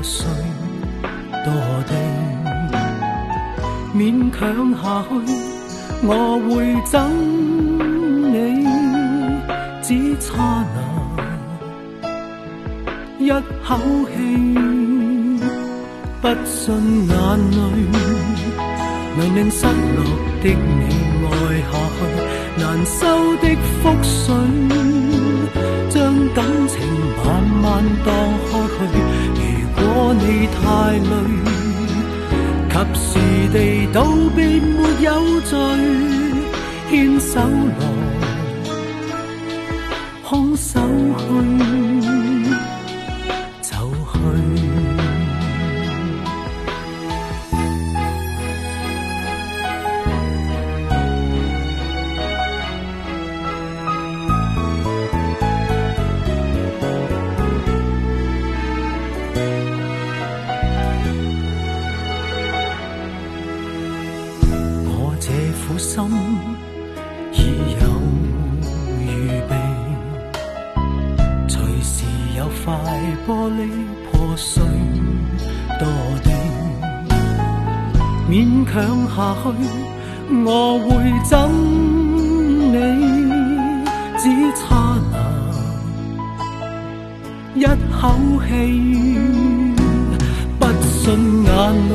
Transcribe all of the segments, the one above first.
破碎堕地，勉强下去，我会憎你，只差那一口气，不信眼泪能令失落的你爱下去。难收的覆水，将感情慢慢荡开去。你太累，及时地道别没有罪，牵手来，空手去，勉强下去，我会憎你，只差那一口气，不信眼泪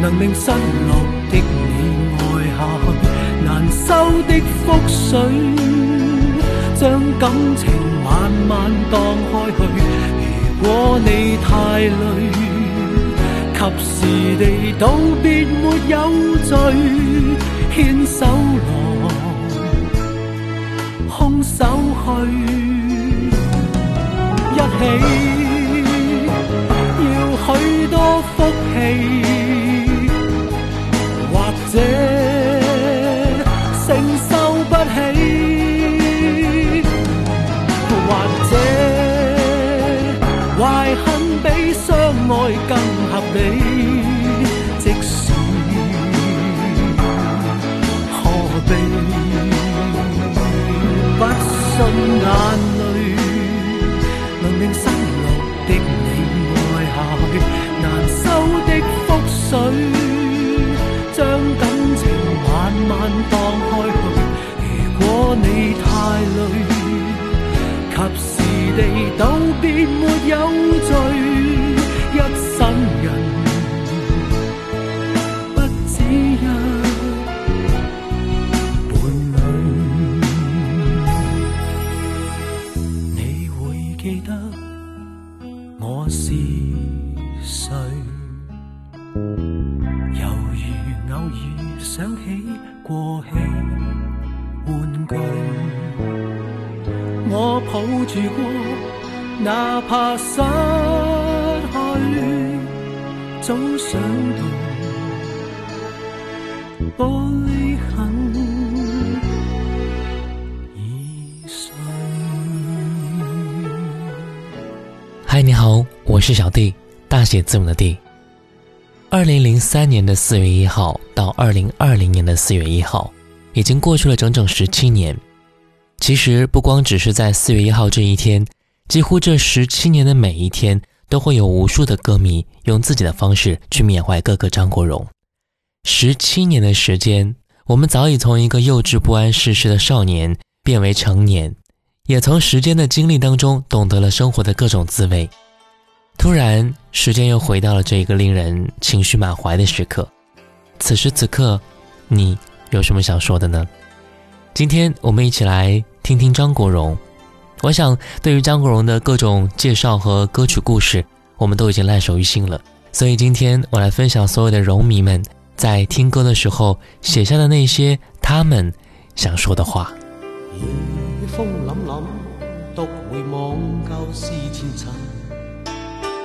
能令失落的你爱。下去难收的覆水，将感情慢慢荡开去。如果你太累，及时地道别没有罪，牵手来，空手去，一起要许多福气，或者承受不起，或者坏恨比相。爱更你，即使何必不信眼泪能令失落的你爱下去，难收的覆水，将感情慢慢荡开去。如果你太累，及时地道别没有罪。我抱住過哪怕失去，早想到玻璃痕已碎。嗨，你好，我是小弟，大写字母的弟。二零零三年的四月一号到二零二零年的四月一号，已经过去了整整十七年。其实不光只是在四月一号这一天，几乎这十七年的每一天，都会有无数的歌迷用自己的方式去缅怀哥哥张国荣。十七年的时间，我们早已从一个幼稚不谙世事的少年变为成年。也从时间的经历当中懂得了生活的各种滋味。突然，时间又回到了这一个令人情绪满怀的时刻。此时此刻，你有什么想说的呢？今天我们一起来听听张国荣。我想，对于张国荣的各种介绍和歌曲故事，我们都已经烂熟于心了。所以今天我来分享所有的荣迷们在听歌的时候写下的那些他们想说的话。风凛凛，独回望旧事前尘。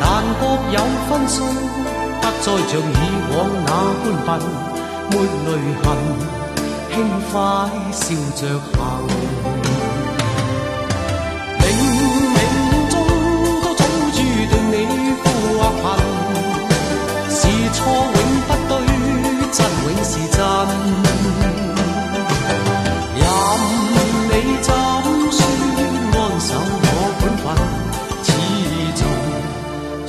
但各有分数，不再像以往那般笨，没泪痕，轻快笑着行。冥冥中都早注定你富或贫，是错永不对，真永是真。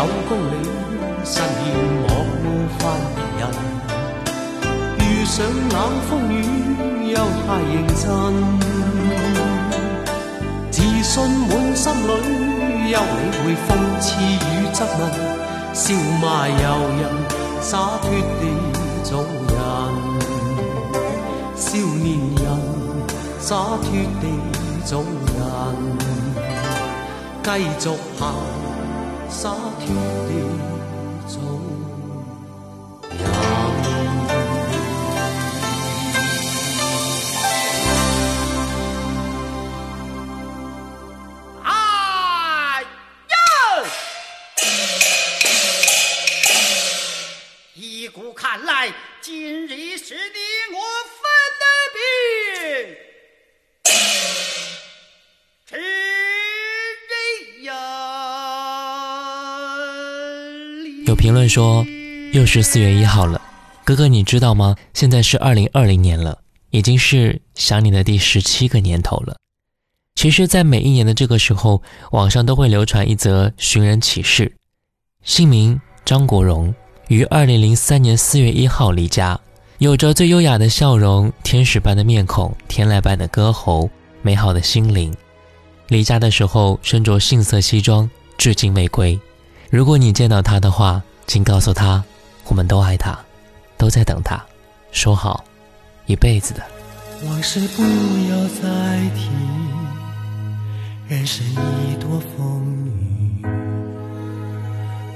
有公理，实现莫冒犯人。遇上冷风雨，又太认真，自信满心里，休理会讽刺与质问，笑骂由人，洒脱地做人，少年人。洒脱地做人，继续行，洒脱地做评论说，又是四月一号了，哥哥你知道吗？现在是二零二零年了，已经是想你的第十七个年头了。其实，在每一年的这个时候，网上都会流传一则寻人启事：姓名张国荣，于二零零三年四月一号离家，有着最优雅的笑容、天使般的面孔、天籁般的歌喉、美好的心灵。离家的时候身着杏色西装，至今未归。如果你见到他的话，请告诉他，我们都爱他，都在等他，说好一辈子的。往事不要再提，人生已多风雨，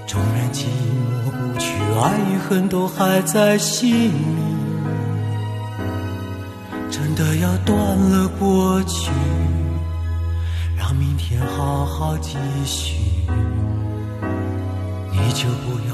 纵然寂寞不去，爱与恨都还在心里。真的要断了过去，让明天好好继续。你就不要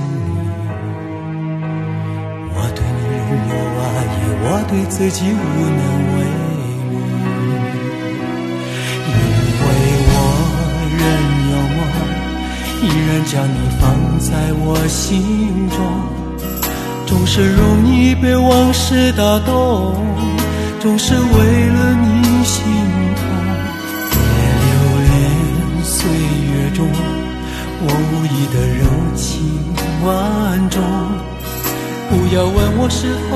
对自己无能为力。因为我仍有梦依然将你放在我心中，总是容易被往事打动，总是为了你心痛。别留恋岁月中我无意的柔情万种，不要问我是否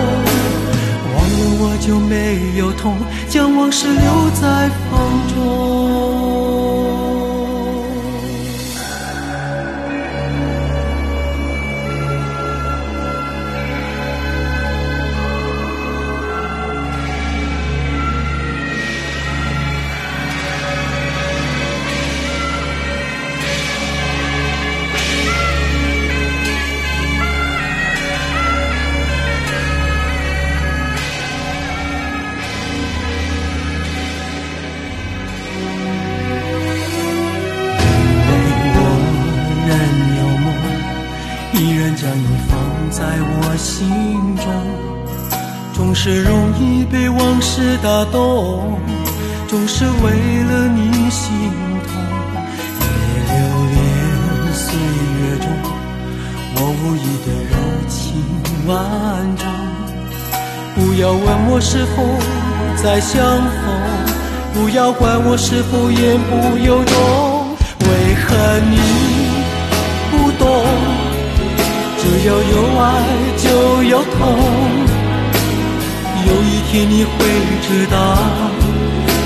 就没有痛，将往事留在风中。是为了你心痛。别留恋岁月中我无意的柔情万种。不要问我是否再相逢，不要管我是否言不由衷。为何你不懂？只要有爱就有痛。有一天你会知道，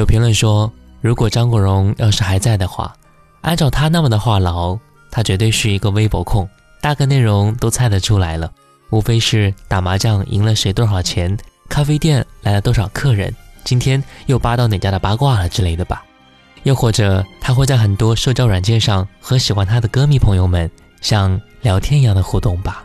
有评论说如果张国荣要是还在的话按照他那么的话痨他绝对是一个微博控大概内容都猜得出来了无非是打麻将赢了谁多少钱咖啡店来了多少客人今天又扒到哪家的八卦了之类的吧。又或者他会在很多社交软件上和喜欢他的歌迷朋友们像聊天一样的互动吧。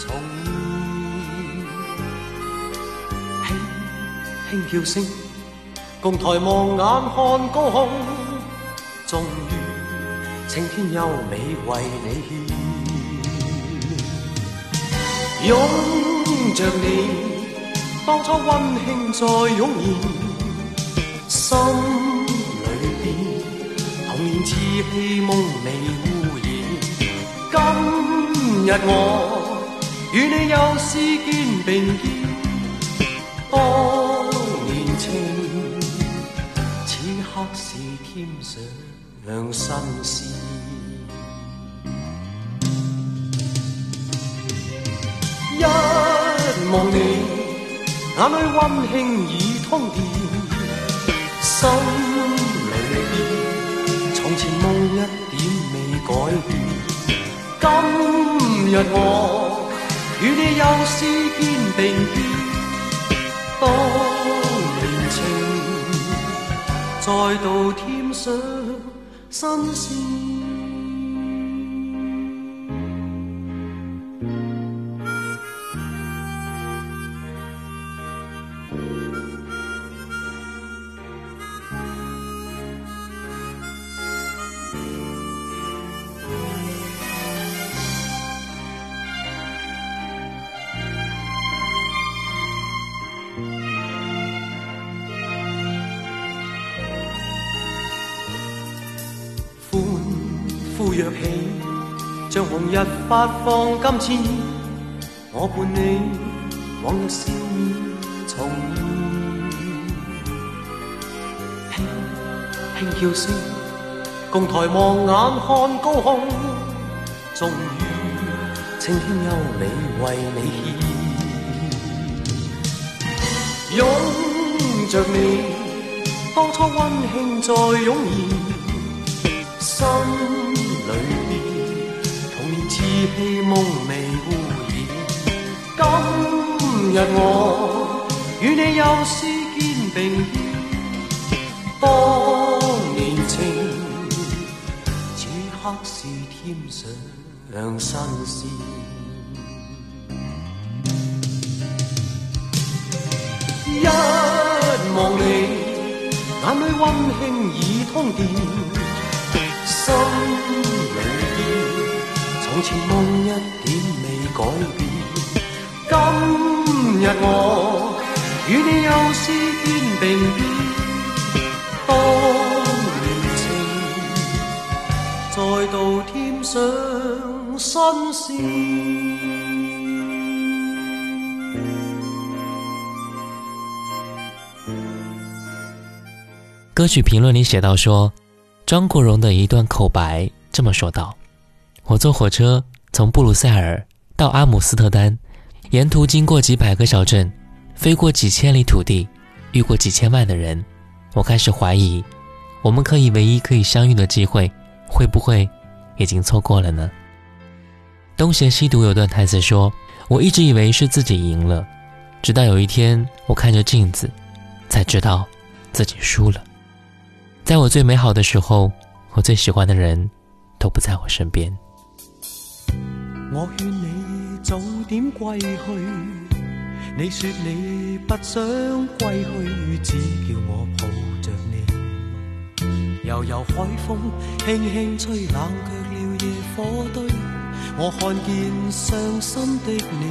重现，轻轻叫声，共抬望眼看高空，终于青天优美为你献，拥着你。当初温馨再涌现，心里边童年稚气梦未污染。今日我与你又是肩并肩，当年情，此刻是添上两新鲜。一望你。眼里温馨已通电，心里边从前梦一点未改变。今日我与你又是肩并肩，当年情再度添上新鲜。呼跃起，像红日发放金箭，我伴你往日笑面重现，轻轻叫声，共抬望眼看高空，终于青天优美为你献，拥着你，当初温馨再涌现，心。里边童年稚气梦未污染。今日我与你又是肩并肩，当年情，此刻是添上新鲜。一望你，眼里温馨已通电，心。从前梦一点未改变，今日我与你又是肩并肩，当年情再度添上新鲜。歌曲评论里写到说，张国荣的一段口白这么说道。我坐火车从布鲁塞尔到阿姆斯特丹，沿途经过几百个小镇，飞过几千里土地，遇过几千万的人。我开始怀疑，我们可以唯一可以相遇的机会，会不会已经错过了呢？东邪西毒有段台词说：“我一直以为是自己赢了，直到有一天我看着镜子，才知道自己输了。在我最美好的时候，我最喜欢的人都不在我身边。”我劝你早点归去，你说你不想归去，只叫我抱着你。悠悠海风轻轻吹，冷却了夜火堆。我看见伤心的你，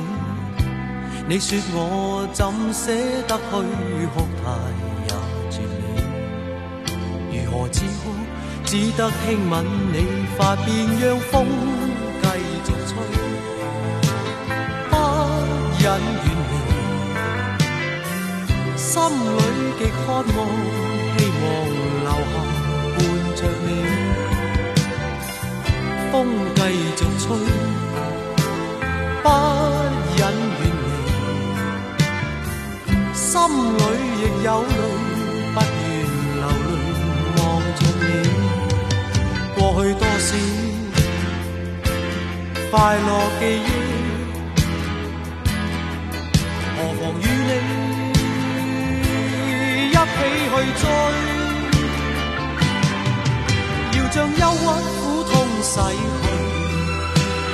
你说我怎舍得去哭太？何止哭，只得轻吻你发边，让风继续吹，不忍远离，心里极渴望，希望留下伴着你。风继续吹，不忍远离，心里亦有泪。去多少快乐记忆，何妨与你一起去。追？要将忧郁苦痛洗去，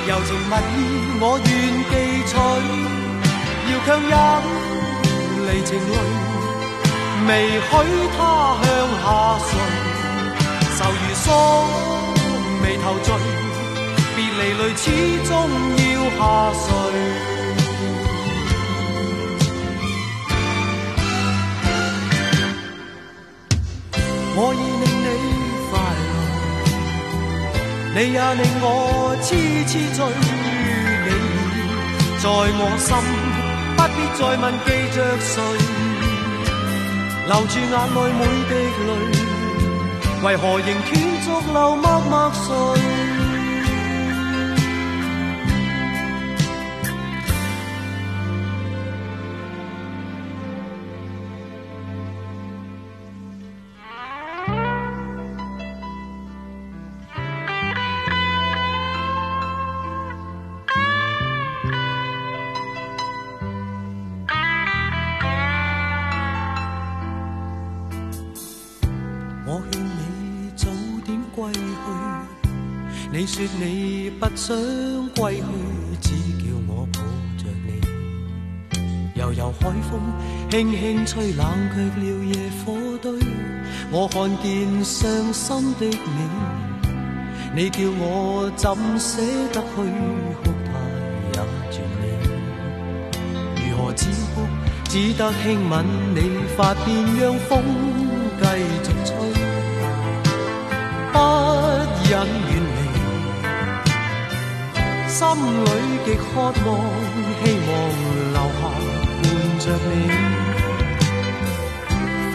柔情蜜意我愿记取。要强忍离情泪，未许他向下垂，愁如锁，眉头聚。别离泪始终要下垂，我已令你快乐，你也令我痴痴醉。你在我心，不必再问记着谁，留住眼内每滴泪，为何仍断续流默默睡？轻轻吹，冷却了夜火堆。我看见伤心的你，你叫我怎舍得去？哭态也绝你，如何止哭？只得轻吻你发边，让风继续吹，不忍远离。心里极渴望，希望留下伴着你。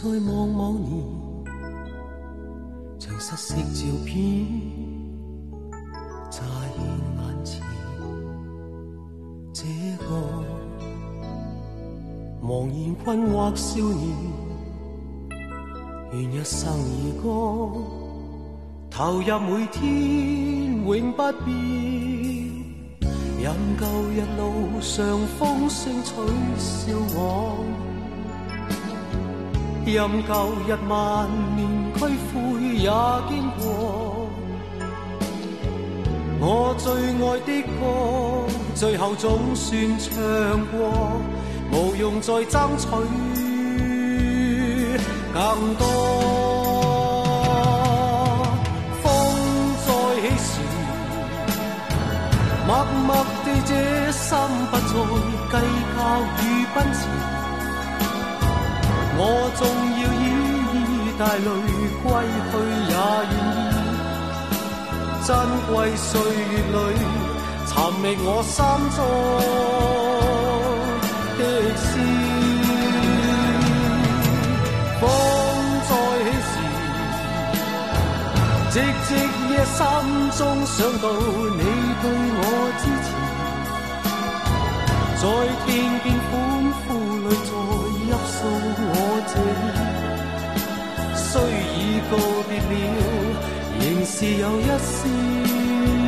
再望往年，像失色照片，乍现眼前。这个茫然困惑少年，愿一生而歌，投入每天永不变，任旧日路上风声取笑我。任旧日万念俱灰也经过，我最爱的歌，最后总算唱过，无用再争取更多。风再起时，默默地这心不再计较与奔驰。我纵要依依带泪归去也愿意。珍贵岁月里，寻觅我心中的诗。风再起时，寂寂夜心中想到你对我支持，在片片虽已告别了。仍是有一丝。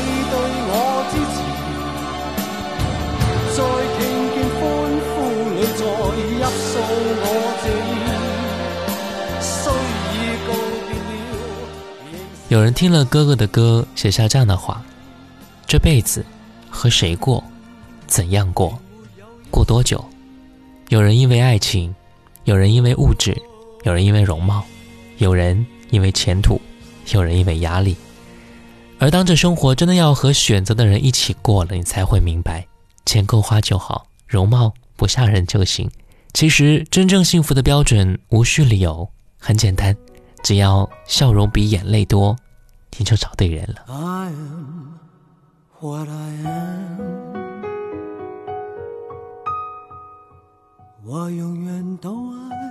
有人听了哥哥的歌，写下这样的话：这辈子和谁过，怎样过，过多久？有人因为爱情，有人因为物质，有人因为容貌，有人因为前途，有人因为压力。而当这生活真的要和选择的人一起过了，你才会明白，钱够花就好，容貌不吓人就行。其实真正幸福的标准无需理由，很简单，只要笑容比眼泪多，你就找对人了。我永远都爱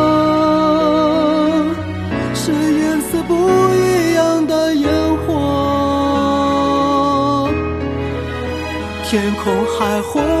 天空海阔，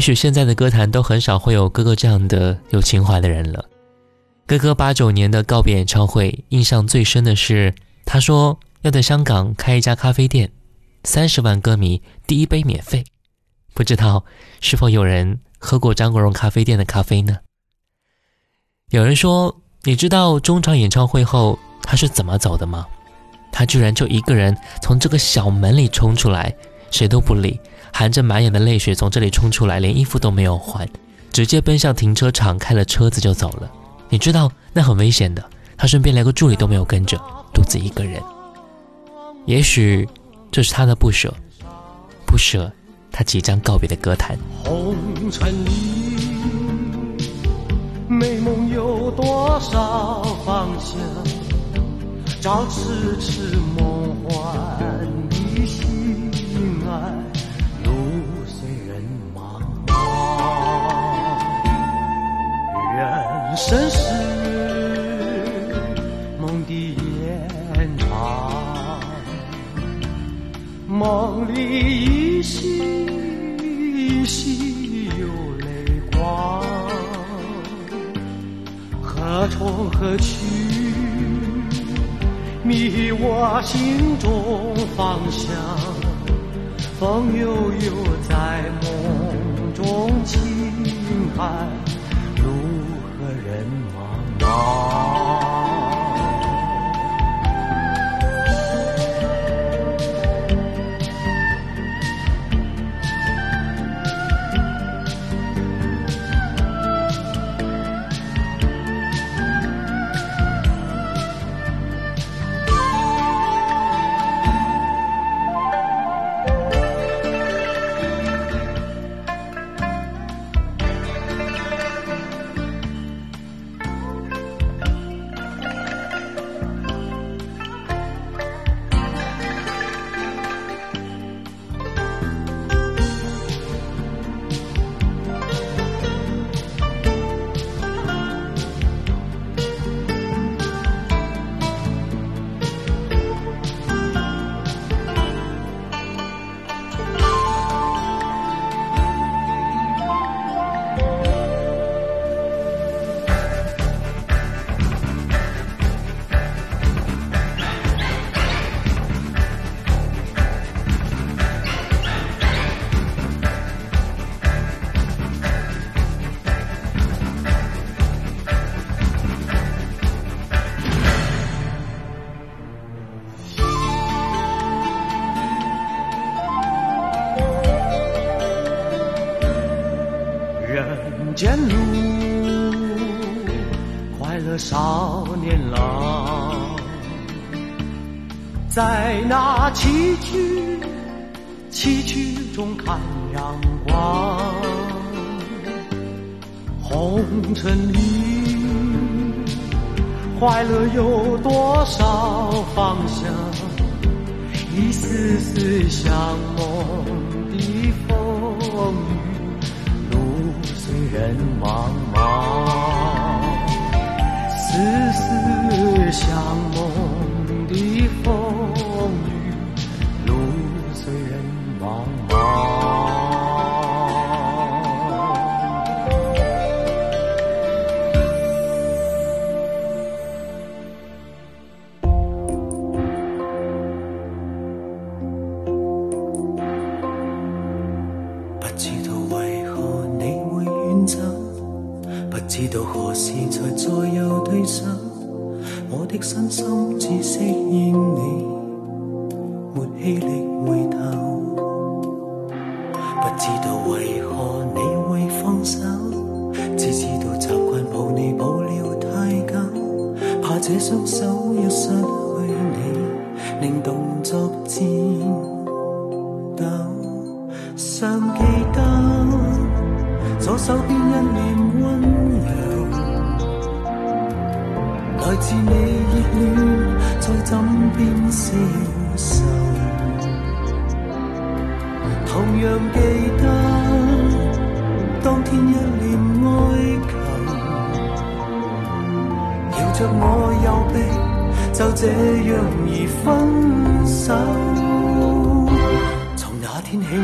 也许现在的歌坛都很少会有哥哥这样的有情怀的人了。哥哥八九年的告别演唱会，印象最深的是他说要在香港开一家咖啡店，三十万歌迷第一杯免费。不知道是否有人喝过张国荣咖啡店的咖啡呢？有人说，你知道中场演唱会后他是怎么走的吗？他居然就一个人从这个小门里冲出来，谁都不理，含着满眼的泪水从这里冲出来，连衣服都没有换，直接奔向停车场，开了车子就走了。你知道那很危险的，他身边连个助理都没有跟着，独自一个人。也许这是他的不舍，不舍他即将告别的歌坛。红尘里，美梦有多少方向？朝痴痴梦人生是梦的延长。梦里依稀依稀有泪光，何从何去？迷我心中方向。风悠悠在梦中轻叹，人茫茫。崎岖崎岖中看阳光。红尘里，快乐有多少方向？一丝丝像梦的风雨。路虽人茫茫，丝丝像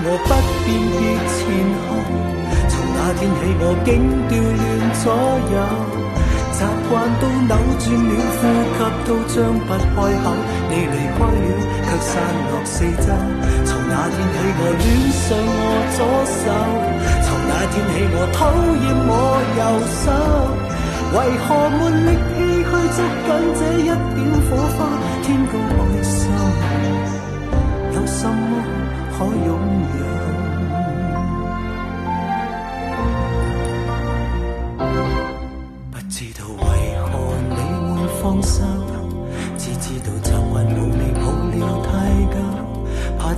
我不辨别前后，从那天起我竟调乱左右。习惯都扭转了，呼吸都张不开口。你离开了，却散落四周。从那天起，我恋上我左手。从那天起，我讨厌我右手。为何没力气去捉紧这一点火花？天高海深，有什么可拥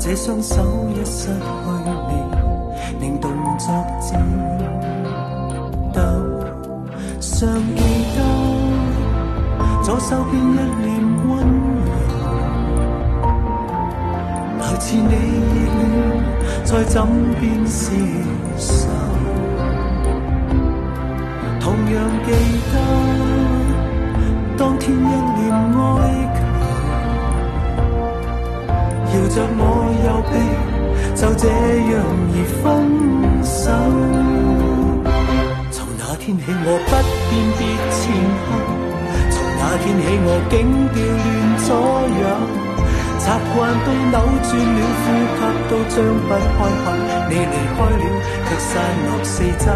这双手一失去你，令动作颤抖。尚记得左手边一脸温柔，来自你热恋在枕边消受。同样记得就这样而分手。从那天起我不辨别前后，从那天起我竟调乱左右。习惯都扭转了，呼吸都张不开口。你离开了，却散落四周。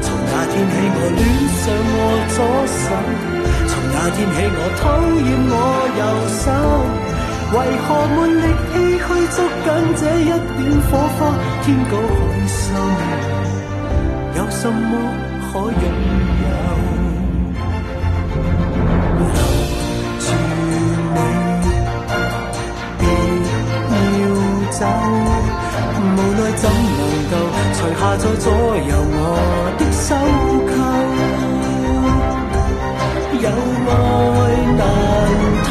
从那天起，我恋上我左手。从那天起，我讨厌我右手。为何没力气去捉紧这一点火花？天高海深，有什么可拥有？留住你。走，无奈怎能够除下在左右我的手扣？有爱难偷，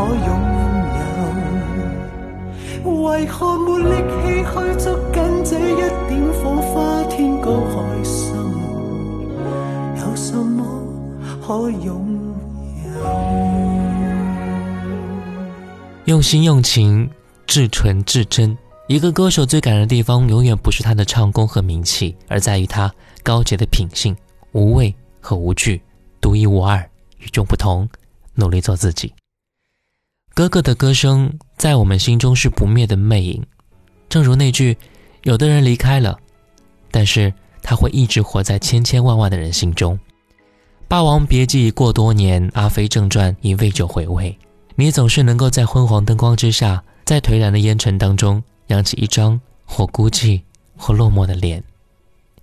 可拥有？为何没力气去捉紧这一点火花？天高海深，有什么可拥有？用心用情。至纯至真，一个歌手最感人的地方，永远不是他的唱功和名气，而在于他高洁的品性，无畏和无惧，独一无二，与众不同，努力做自己。哥哥的歌声在我们心中是不灭的魅影，正如那句：“有的人离开了，但是他会一直活在千千万万的人心中。”《霸王别姬》过多年，《阿飞正传》已未久回味，你总是能够在昏黄灯光之下。在颓然的烟尘当中，扬起一张或孤寂或落寞的脸，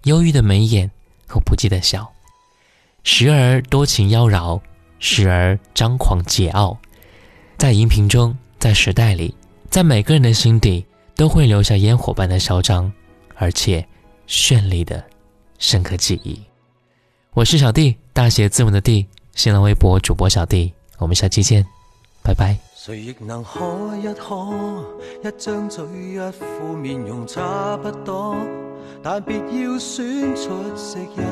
忧郁的眉眼和不羁的笑，时而多情妖娆，时而张狂桀骜，在荧屏中，在时代里，在每个人的心底，都会留下烟火般的嚣张，而且绚丽的深刻记忆。我是小弟，大写字母的弟，新浪微博主播小弟，我们下期见，拜拜。谁亦能可一可，一张嘴一副面容差不多，但别要选出色一个。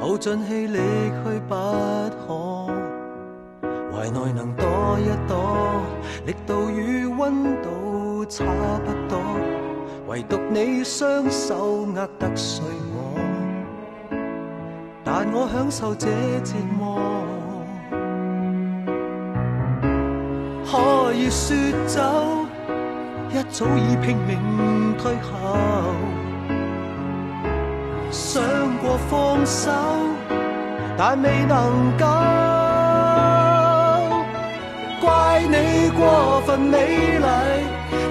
耗尽气力去不可，怀内能躲一躲，力度与温度差不多，唯独你双手握得碎我，但我享受这折磨。可以说走，一早已拼命退后。想过放手，但未能够。怪你过分美丽，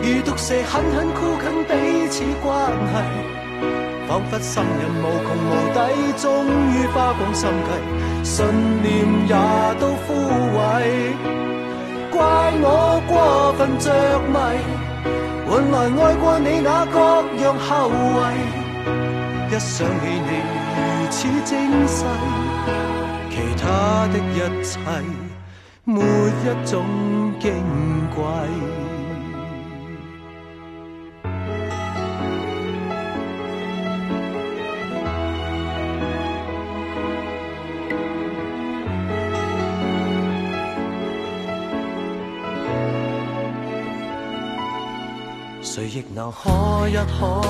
如毒蛇狠狠箍紧彼此关系，仿佛心人无穷无底，终于花光心计，信念也都枯萎。怪我过分着迷，换来爱过你那各样后遗。一想起你如此精细，其他的一切没一种矜贵。谁亦能可一可，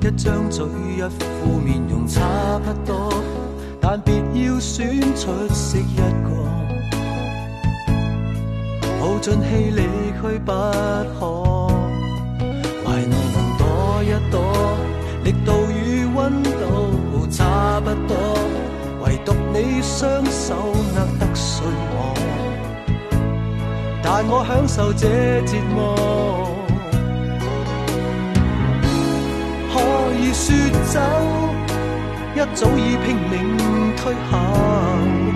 一张嘴一副面容差不多，但别要选出色一尽气力去不可，怀内能躲一躲，力度与温度差不多，唯独你双手握得碎我，但我享受这折磨。可以说走，一早已拼命退后。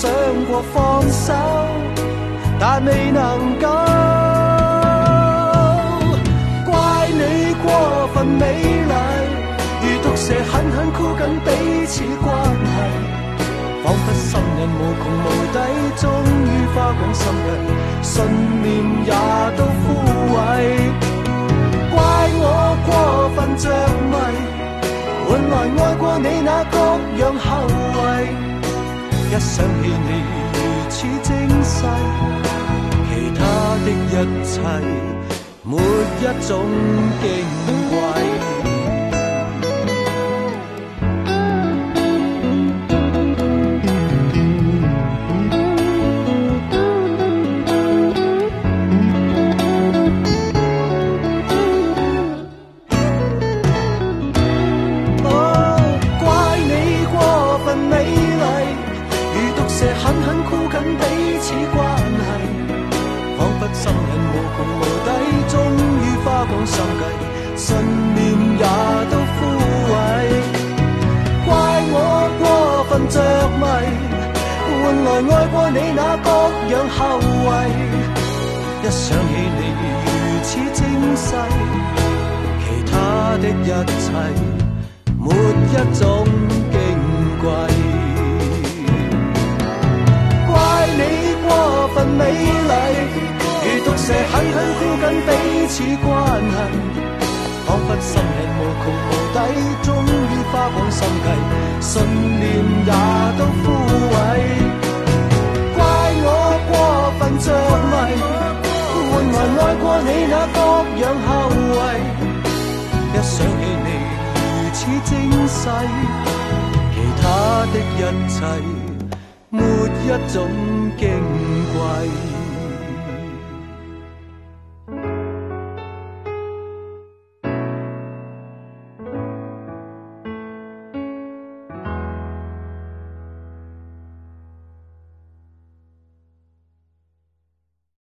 想过放手，但未能够。怪你过分美丽，如毒蛇狠狠箍紧彼此关系。仿佛心人无穷无底，终于花光心计，信念也都枯萎。怪我过分着迷，换来爱过你那各样后遗。一想起你如此精细，其他的一切没一种矜贵。此关系，仿佛心瘾无穷无底，终于花光心计，信念也都枯萎。怪我过分着迷，换来爱过你那各样后遗。一想起你如此精细，其他的一切没一种矜贵。过分美丽，如毒蛇狠狠箍紧彼此关系，仿佛心瘾无穷无底，终于花光心计，信念也都枯萎。怪我过分着迷，换来爱过你那各样后遗。一想起你如此精细，其他的一切，没一种惊。Why?